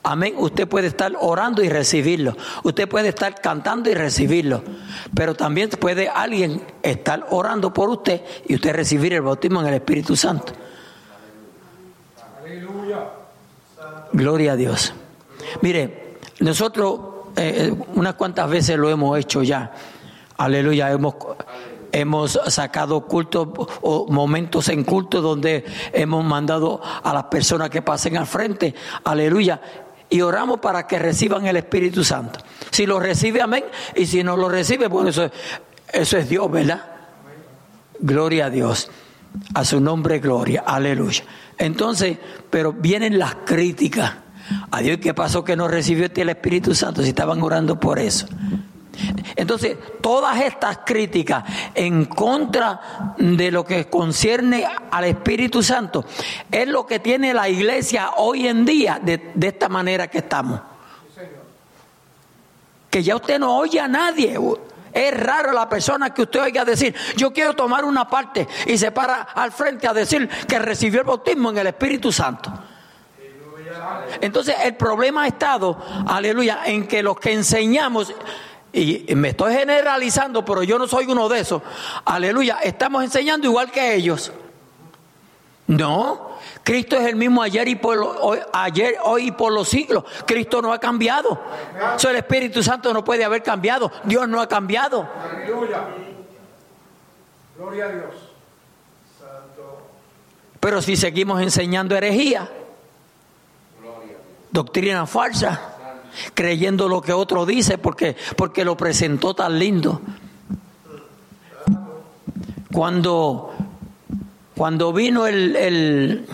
amén, usted puede estar orando y recibirlo, usted puede estar cantando y recibirlo, pero también puede alguien estar orando por usted y usted recibir el bautismo en el Espíritu Santo. Aleluya. Gloria a Dios. Mire, nosotros eh, eh, unas cuantas veces lo hemos hecho ya. Aleluya, hemos, hemos sacado cultos o momentos en culto donde hemos mandado a las personas que pasen al frente. Aleluya. Y oramos para que reciban el Espíritu Santo. Si lo recibe, amén. Y si no lo recibe, bueno, eso, eso es Dios, ¿verdad? Gloria a Dios. A su nombre, gloria. Aleluya. Entonces, pero vienen las críticas. A Dios, ¿qué pasó que no recibió el Espíritu Santo si estaban orando por eso? Entonces, todas estas críticas en contra de lo que concierne al Espíritu Santo es lo que tiene la iglesia hoy en día de, de esta manera que estamos. Que ya usted no oye a nadie. Es raro la persona que usted oiga decir, yo quiero tomar una parte y se para al frente a decir que recibió el bautismo en el Espíritu Santo. Entonces el problema ha estado, aleluya, en que los que enseñamos, y me estoy generalizando, pero yo no soy uno de esos, aleluya, estamos enseñando igual que ellos. No, Cristo es el mismo ayer y por hoy, ayer, hoy y por los siglos. Cristo no ha cambiado. So, el Espíritu Santo no puede haber cambiado. Dios no ha cambiado. Aleluya. Gloria a Dios. Pero si seguimos enseñando herejía, doctrina falsa, creyendo lo que otro dice porque, porque lo presentó tan lindo. Cuando, cuando vino el, el,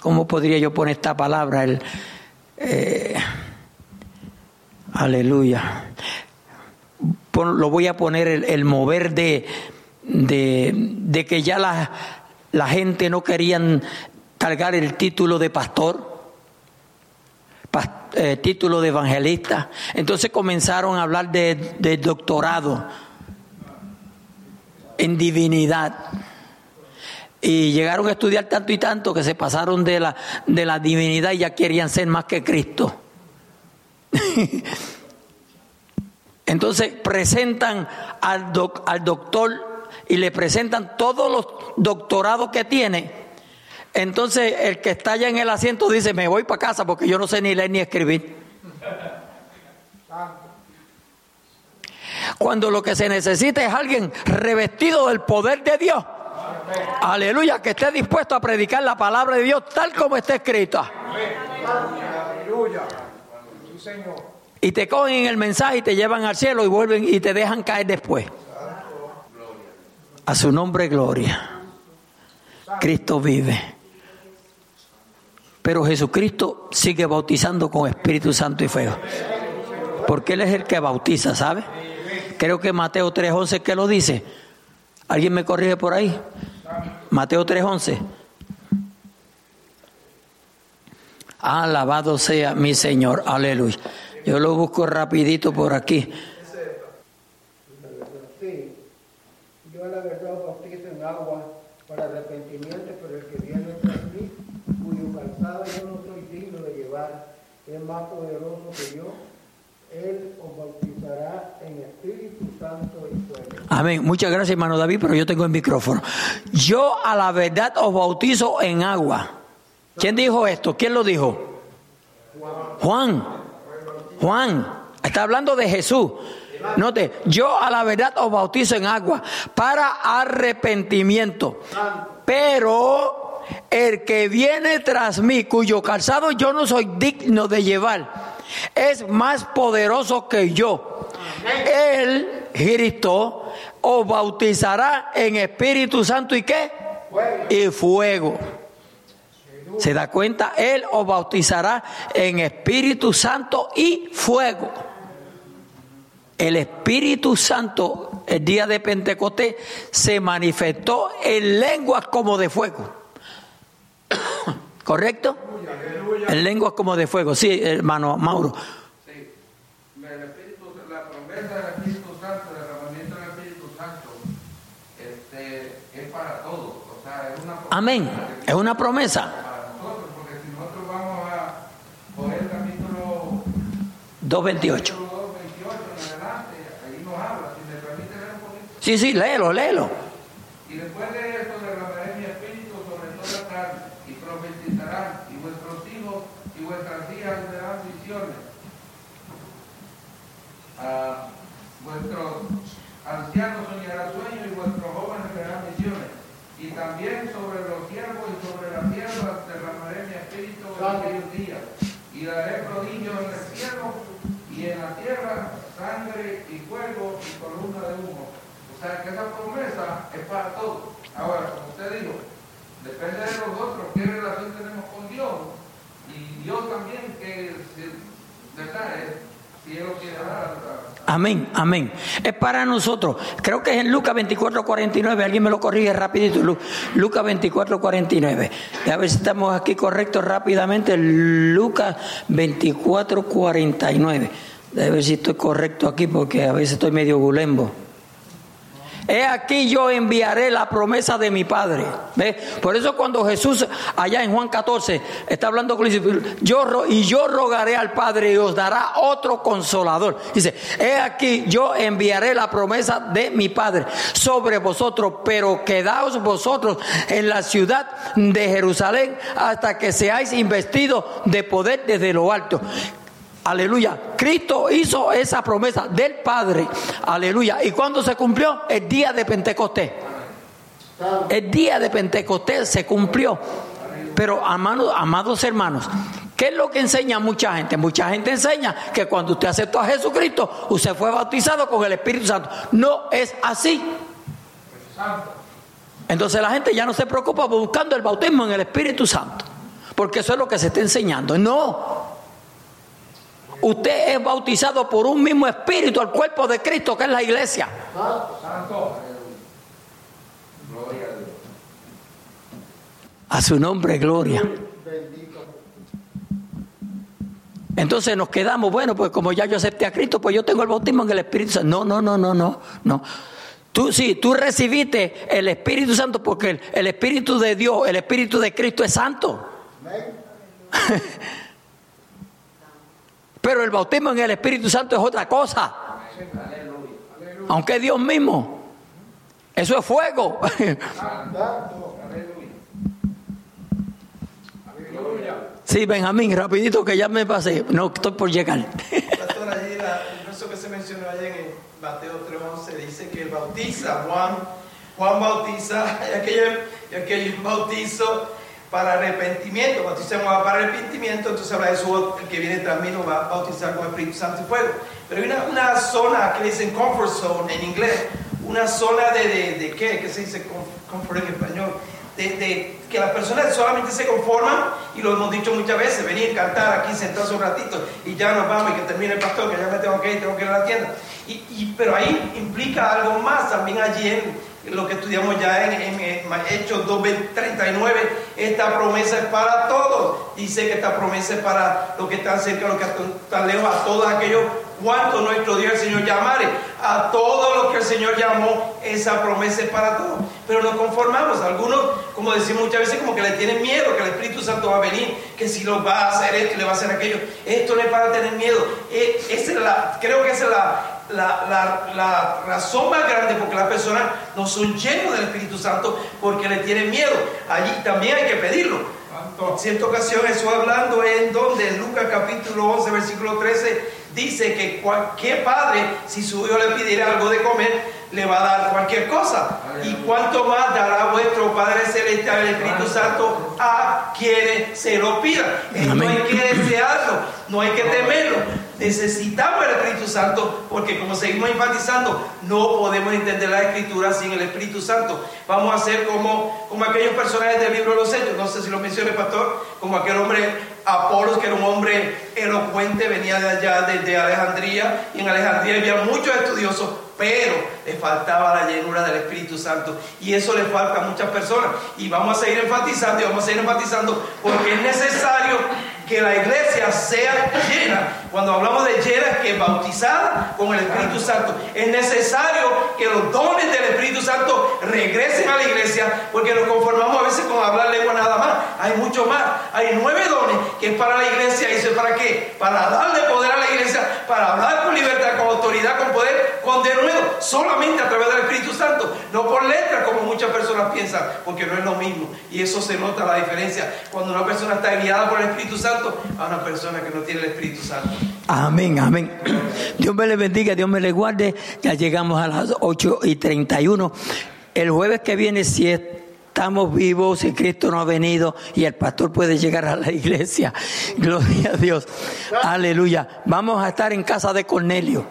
¿cómo podría yo poner esta palabra? El, eh, aleluya. lo voy a poner el, mover de, de, de, que ya la, la gente no querían cargar el título de pastor eh, título de evangelista. Entonces comenzaron a hablar de, doctorado en divinidad. Y llegaron a estudiar tanto y tanto que se pasaron de la, de la divinidad y ya querían ser más que Cristo. Entonces presentan al, al doctor y le presentan todos los doctorados que tiene entonces el que está allá en el asiento dice, me voy para casa porque yo no sé ni leer ni escribir. Cuando lo que se necesita es alguien revestido del poder de Dios. Aleluya, que esté dispuesto a predicar la palabra de Dios tal como está escrita. Aleluya. Y te cogen el mensaje y te llevan al cielo y vuelven y te dejan caer después. A su nombre, gloria. Cristo vive. Pero Jesucristo sigue bautizando con Espíritu Santo y fuego. Porque Él es el que bautiza, ¿sabe? Creo que Mateo 3.11 que lo dice. ¿Alguien me corrige por ahí? Mateo 3.11. Alabado sea mi Señor. Aleluya. Yo lo busco rapidito por aquí. Sí, yo la verdad bautizo en agua para arrepentimiento, pero el que viene tras mí, cuyo calzado yo no soy digno de llevar, es él os bautizará en Espíritu Santo y fuego. Amén. Muchas gracias, hermano David, pero yo tengo el micrófono. Yo a la verdad os bautizo en agua. ¿Quién dijo esto? ¿Quién lo dijo? Juan. Juan. Está hablando de Jesús. Note, yo a la verdad os bautizo en agua para arrepentimiento. Pero el que viene tras mí, cuyo calzado yo no soy digno de llevar, es más poderoso que yo. Él, Cristo, os bautizará en Espíritu Santo y qué? Y fuego. ¿Se da cuenta? Él os bautizará en Espíritu Santo y fuego. El Espíritu Santo, el día de Pentecostés, se manifestó en lenguas como de fuego. ¿Correcto? En lenguas como de fuego. Sí, hermano Mauro. Sí, el Espíritu, la promesa del Espíritu Santo, el derramamiento del Espíritu Santo, este, es para todos. O sea, es una promesa Amén. Es una promesa. para nosotros, porque si nosotros vamos a poner el capítulo 2.28. 2, 28 en adelante, ahí nos habla, si me permite leer un poquito. Sí, sí, léelo, léelo. Y después de esto derramaré mi espíritu sobre toda carne, y profetizarán, y vuestros hijos y vuestras hijas verán visiones. Ah, vuestros ancianos soñarán sueños y vuestros jóvenes verán visiones. Y también sobre los siervos y sobre las siervas derramaré mi espíritu en aquellos días. Y daré prodigios en el cielo y en la tierra sangre y fuego y columna de humo. O sea que esa promesa es para todos. Ahora, como usted dijo, depende de nosotros qué relación tenemos con Dios. Y Dios también, que ¿verdad? Amén, amén. Es para nosotros. Creo que es en Lucas 24, 49. Alguien me lo corrige rapidito. Lu- Lucas 24, 49. A ver si estamos aquí correctos rápidamente. Lucas 24, 49. A ver si estoy correcto aquí porque a veces estoy medio gulembo. He aquí yo enviaré la promesa de mi Padre. ¿Ve? Por eso cuando Jesús allá en Juan 14 está hablando con yo y yo rogaré al Padre y os dará otro consolador. Dice, he aquí yo enviaré la promesa de mi Padre sobre vosotros, pero quedaos vosotros en la ciudad de Jerusalén hasta que seáis investidos de poder desde lo alto. Aleluya. Cristo hizo esa promesa del Padre. Aleluya. ¿Y cuándo se cumplió? El día de Pentecostés. El día de Pentecostés se cumplió. Pero, amados, amados hermanos, ¿qué es lo que enseña mucha gente? Mucha gente enseña que cuando usted aceptó a Jesucristo, usted fue bautizado con el Espíritu Santo. No es así. Entonces la gente ya no se preocupa buscando el bautismo en el Espíritu Santo. Porque eso es lo que se está enseñando. No. Usted es bautizado por un mismo espíritu, el cuerpo de Cristo, que es la iglesia. A su nombre, gloria. Entonces nos quedamos, bueno, pues como ya yo acepté a Cristo, pues yo tengo el bautismo en el Espíritu Santo. No, no, no, no, no, no. Tú sí, tú recibiste el Espíritu Santo porque el, el Espíritu de Dios, el Espíritu de Cristo es santo. Pero el bautismo en el Espíritu Santo es otra cosa. Aunque Dios mismo. Eso es fuego. Sí, Benjamín, rapidito que ya me pasé. No, estoy por llegar. Pastor, allí la- el que se mencionó allá en, Mateo 3.11 dice que bautiza, Juan, Juan bautiza, y aquello, y aquello bautizo para arrepentimiento, bautizamos para arrepentimiento, entonces de eso, el que viene también lo va a bautizar con el Espíritu Santo y fuego. Pero hay una, una zona que le dicen comfort zone en inglés, una zona de, de, de qué, ¿qué se dice comfort en español? De, de, que las personas solamente se conforman, y lo hemos dicho muchas veces, venir, cantar aquí, sentarse un ratito y ya nos vamos y que termine el pastor, que ya me tengo que ir, tengo que ir a la tienda. Y, y, pero ahí implica algo más también allí en, lo que estudiamos ya en, en, en Hechos 2.39, esta promesa es para todos. Dice que esta promesa es para los que están cerca, los que están lejos, a todos aquellos cuanto nuestro Dios el Señor llamare. A todos los que el Señor llamó, esa promesa es para todos. Pero nos conformamos. Algunos, como decimos muchas veces, como que le tienen miedo que el Espíritu Santo va a venir, que si lo va a hacer esto le va a hacer aquello. Esto no es para tener miedo. Eh, esa es la, creo que esa es la, la, la, la, razón más grande porque las personas no son llenos del Espíritu Santo porque le tienen miedo. Allí también hay que pedirlo. En cierta ocasión, eso hablando en donde, Lucas capítulo 11, versículo 13, dice que cualquier padre, si su hijo le pidiera algo de comer, le va a dar cualquier cosa. Y cuánto más dará vuestro Padre Celestial el Espíritu Santo a quienes se lo pidan. No hay que desearlo, no hay que temerlo. Necesitamos el Espíritu Santo porque como seguimos enfatizando, no podemos entender la Escritura sin el Espíritu Santo. Vamos a ser como, como aquellos personajes del libro de los Hechos, no sé si lo menciona el pastor, como aquel hombre Apolos, que era un hombre elocuente, venía de allá, desde Alejandría, y en Alejandría había muchos estudiosos, pero le faltaba la llenura del Espíritu Santo. Y eso le falta a muchas personas. Y vamos a seguir enfatizando, y vamos a seguir enfatizando, porque es necesario que la iglesia sea llena. Cuando hablamos de llena, es que bautizada con el Espíritu Santo. Es necesario que los dones del Espíritu Santo regresen a la iglesia, porque nos conformamos a veces con hablar lengua nada más. Hay mucho más. Hay nueve dones que es para la iglesia. ¿Y eso es para qué? Para darle poder a la iglesia, para hablar con libertad, con autoridad, con poder, con denuedo, solamente a través del Espíritu Santo, no por letra como muchas personas piensan, porque no es lo mismo. Y eso se nota la diferencia. Cuando una persona está guiada por el Espíritu Santo, a una persona que no tiene el Espíritu Santo. Amén, amén. Dios me le bendiga, Dios me le guarde. Ya llegamos a las 8 y 31. El jueves que viene, si estamos vivos, si Cristo no ha venido y el pastor puede llegar a la iglesia, gloria a Dios. Aleluya. Vamos a estar en casa de Cornelio.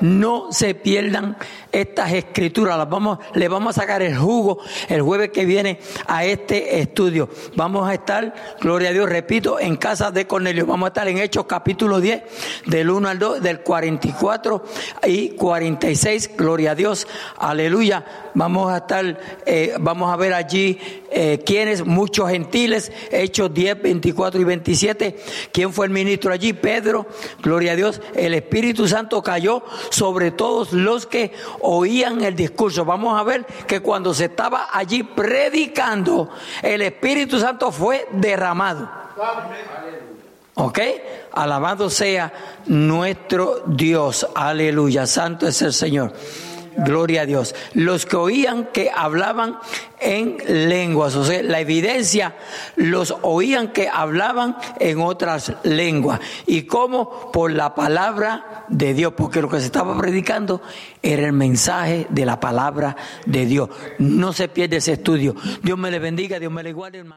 No se pierdan estas escrituras, las vamos, le vamos a sacar el jugo el jueves que viene a este estudio. Vamos a estar, gloria a Dios, repito, en casa de Cornelio. Vamos a estar en Hechos capítulo 10, del 1 al 2, del 44 y 46, gloria a Dios, aleluya. Vamos a estar, eh, vamos a ver allí eh, quiénes, muchos gentiles, Hechos 10, 24 y 27. ¿Quién fue el ministro allí? Pedro, gloria a Dios. El Espíritu Santo cayó sobre todos los que oían el discurso. Vamos a ver que cuando se estaba allí predicando, el Espíritu Santo fue derramado. ¿Ok? Alabado sea nuestro Dios. Aleluya. Santo es el Señor. Gloria a Dios. Los que oían que hablaban en lenguas, o sea, la evidencia, los oían que hablaban en otras lenguas. ¿Y cómo? Por la palabra de Dios, porque lo que se estaba predicando era el mensaje de la palabra de Dios. No se pierde ese estudio. Dios me le bendiga, Dios me le guarde, hermano.